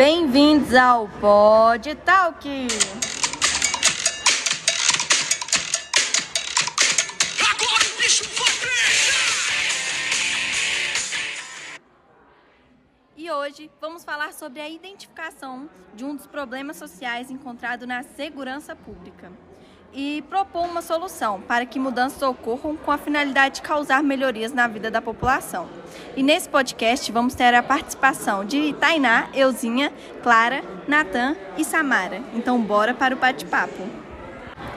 Bem-vindos ao Pod Talk! Agora o bicho vai E hoje vamos falar sobre a identificação de um dos problemas sociais encontrado na segurança pública e propor uma solução para que mudanças ocorram com a finalidade de causar melhorias na vida da população. E nesse podcast vamos ter a participação de Tainá, Euzinha, Clara, Natan e Samara. Então bora para o bate-papo.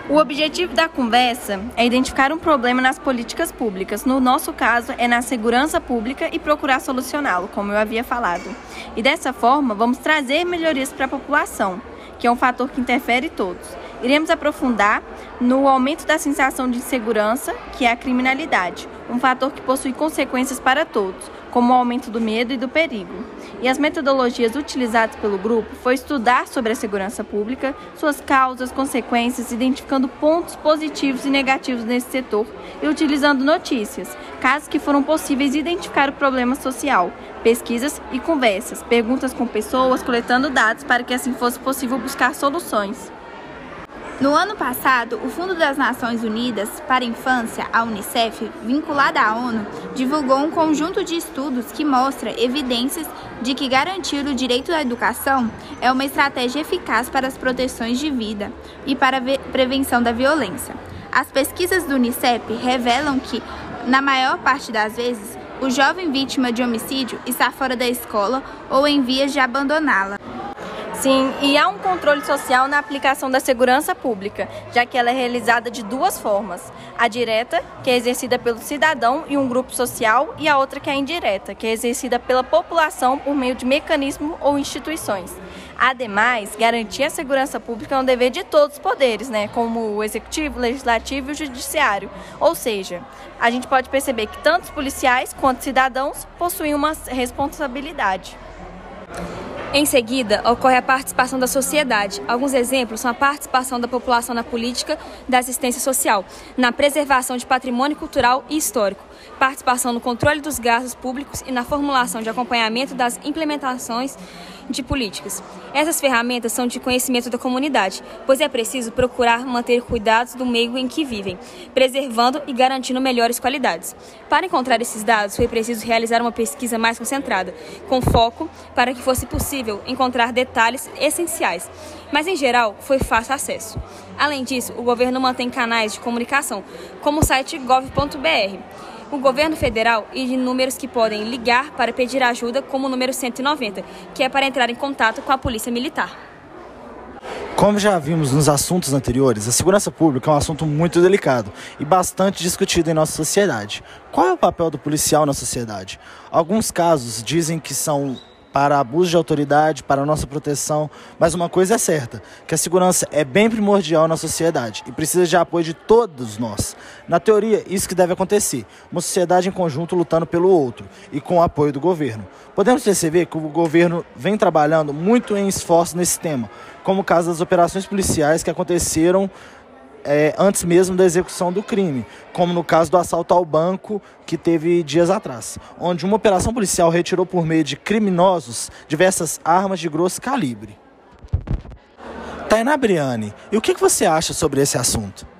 O objetivo da conversa é identificar um problema nas políticas públicas. No nosso caso, é na segurança pública e procurar solucioná-lo, como eu havia falado. E dessa forma, vamos trazer melhorias para a população, que é um fator que interfere todos. Iremos aprofundar no aumento da sensação de insegurança, que é a criminalidade, um fator que possui consequências para todos, como o aumento do medo e do perigo. E as metodologias utilizadas pelo grupo foi estudar sobre a segurança pública, suas causas, consequências, identificando pontos positivos e negativos nesse setor e utilizando notícias, casos que foram possíveis identificar o problema social, pesquisas e conversas, perguntas com pessoas, coletando dados para que assim fosse possível buscar soluções. No ano passado, o Fundo das Nações Unidas para a Infância, a Unicef, vinculada à ONU, divulgou um conjunto de estudos que mostra evidências de que garantir o direito à educação é uma estratégia eficaz para as proteções de vida e para a prevenção da violência. As pesquisas do Unicef revelam que, na maior parte das vezes, o jovem vítima de homicídio está fora da escola ou em vias de abandoná-la. Sim, e há um controle social na aplicação da segurança pública, já que ela é realizada de duas formas: a direta, que é exercida pelo cidadão e um grupo social, e a outra que é indireta, que é exercida pela população por meio de mecanismos ou instituições. Ademais, garantir a segurança pública é um dever de todos os poderes, né, como o executivo, o legislativo e o judiciário. Ou seja, a gente pode perceber que tanto os policiais quanto cidadãos possuem uma responsabilidade. Em seguida, ocorre a participação da sociedade. Alguns exemplos são a participação da população na política da assistência social, na preservação de patrimônio cultural e histórico, participação no controle dos gastos públicos e na formulação de acompanhamento das implementações de políticas. Essas ferramentas são de conhecimento da comunidade, pois é preciso procurar manter cuidados do meio em que vivem, preservando e garantindo melhores qualidades. Para encontrar esses dados, foi preciso realizar uma pesquisa mais concentrada, com foco para que fosse possível encontrar detalhes essenciais, mas em geral foi fácil acesso. Além disso, o governo mantém canais de comunicação, como o site gov.br o governo federal e de números que podem ligar para pedir ajuda, como o número 190, que é para entrar em contato com a Polícia Militar. Como já vimos nos assuntos anteriores, a segurança pública é um assunto muito delicado e bastante discutido em nossa sociedade. Qual é o papel do policial na sociedade? Alguns casos dizem que são para abuso de autoridade, para nossa proteção. Mas uma coisa é certa, que a segurança é bem primordial na sociedade e precisa de apoio de todos nós. Na teoria, isso que deve acontecer, uma sociedade em conjunto lutando pelo outro e com o apoio do governo. Podemos perceber que o governo vem trabalhando muito em esforço nesse tema, como o caso das operações policiais que aconteceram é, antes mesmo da execução do crime, como no caso do assalto ao banco que teve dias atrás, onde uma operação policial retirou por meio de criminosos diversas armas de grosso calibre. Tainá Briani, e o que você acha sobre esse assunto?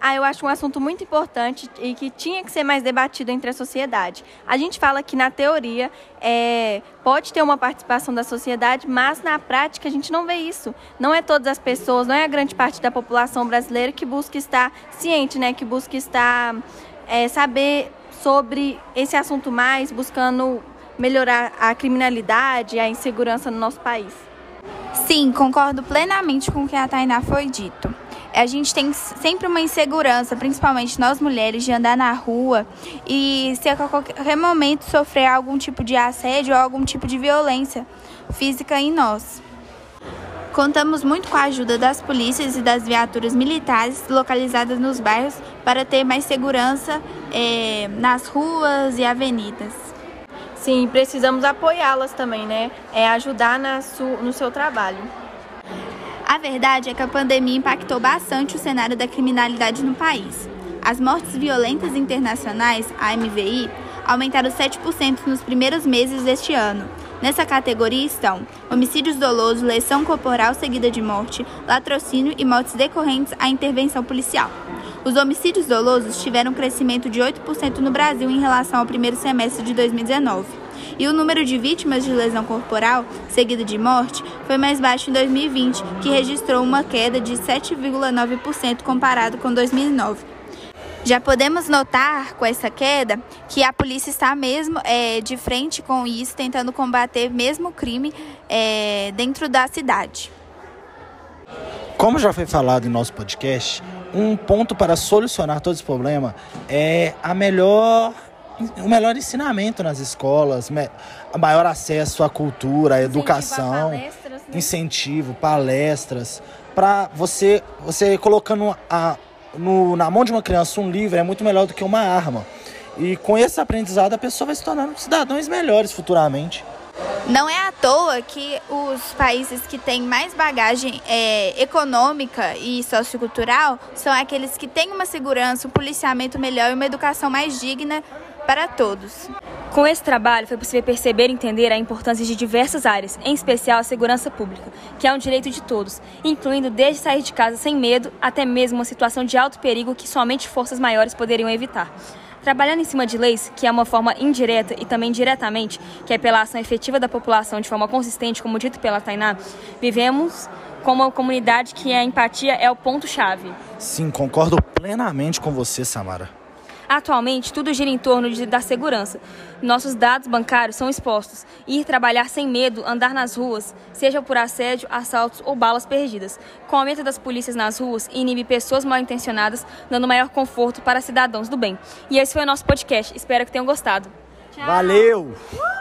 Ah, eu acho um assunto muito importante e que tinha que ser mais debatido entre a sociedade. A gente fala que na teoria é, pode ter uma participação da sociedade, mas na prática a gente não vê isso. Não é todas as pessoas, não é a grande parte da população brasileira que busca estar ciente, né? Que busca estar é, saber sobre esse assunto mais, buscando melhorar a criminalidade, a insegurança no nosso país. Sim, concordo plenamente com o que a Tainá foi dito a gente tem sempre uma insegurança, principalmente nós mulheres, de andar na rua e se a qualquer momento sofrer algum tipo de assédio ou algum tipo de violência física em nós. Contamos muito com a ajuda das polícias e das viaturas militares localizadas nos bairros para ter mais segurança é, nas ruas e avenidas. Sim, precisamos apoiá-las também, né? É ajudar na no seu trabalho. A verdade é que a pandemia impactou bastante o cenário da criminalidade no país. As mortes violentas internacionais, a MVI, aumentaram 7% nos primeiros meses deste ano, Nessa categoria estão homicídios dolosos, lesão corporal seguida de morte, latrocínio e mortes decorrentes à intervenção policial. Os homicídios dolosos tiveram um crescimento de 8% no Brasil em relação ao primeiro semestre de 2019. E o número de vítimas de lesão corporal, seguida de morte, foi mais baixo em 2020, que registrou uma queda de 7,9% comparado com 2009. Já podemos notar com essa queda que a polícia está mesmo é, de frente com isso, tentando combater mesmo o crime é, dentro da cidade. Como já foi falado em nosso podcast, um ponto para solucionar todo esse problema é a melhor o melhor ensinamento nas escolas, maior acesso à cultura, à educação, palestras, né? incentivo, palestras, para você você colocando a, no, na mão de uma criança um livro é muito melhor do que uma arma. E com esse aprendizado a pessoa vai se tornando cidadãos melhores futuramente. Não é à toa que os países que têm mais bagagem é, econômica e sociocultural são aqueles que têm uma segurança, um policiamento melhor e uma educação mais digna para todos. Com esse trabalho, foi possível perceber e entender a importância de diversas áreas, em especial a segurança pública, que é um direito de todos, incluindo desde sair de casa sem medo até mesmo uma situação de alto perigo que somente forças maiores poderiam evitar. Trabalhando em cima de leis, que é uma forma indireta e também diretamente, que é pela ação efetiva da população de forma consistente, como dito pela Tainá, vivemos como uma comunidade que a empatia é o ponto-chave. Sim, concordo plenamente com você, Samara. Atualmente, tudo gira em torno de, da segurança. Nossos dados bancários são expostos. Ir trabalhar sem medo, andar nas ruas, seja por assédio, assaltos ou balas perdidas. Com o aumento das polícias nas ruas, inibe pessoas mal intencionadas, dando maior conforto para cidadãos do bem. E esse foi o nosso podcast. Espero que tenham gostado. Tchau. Valeu! Uh!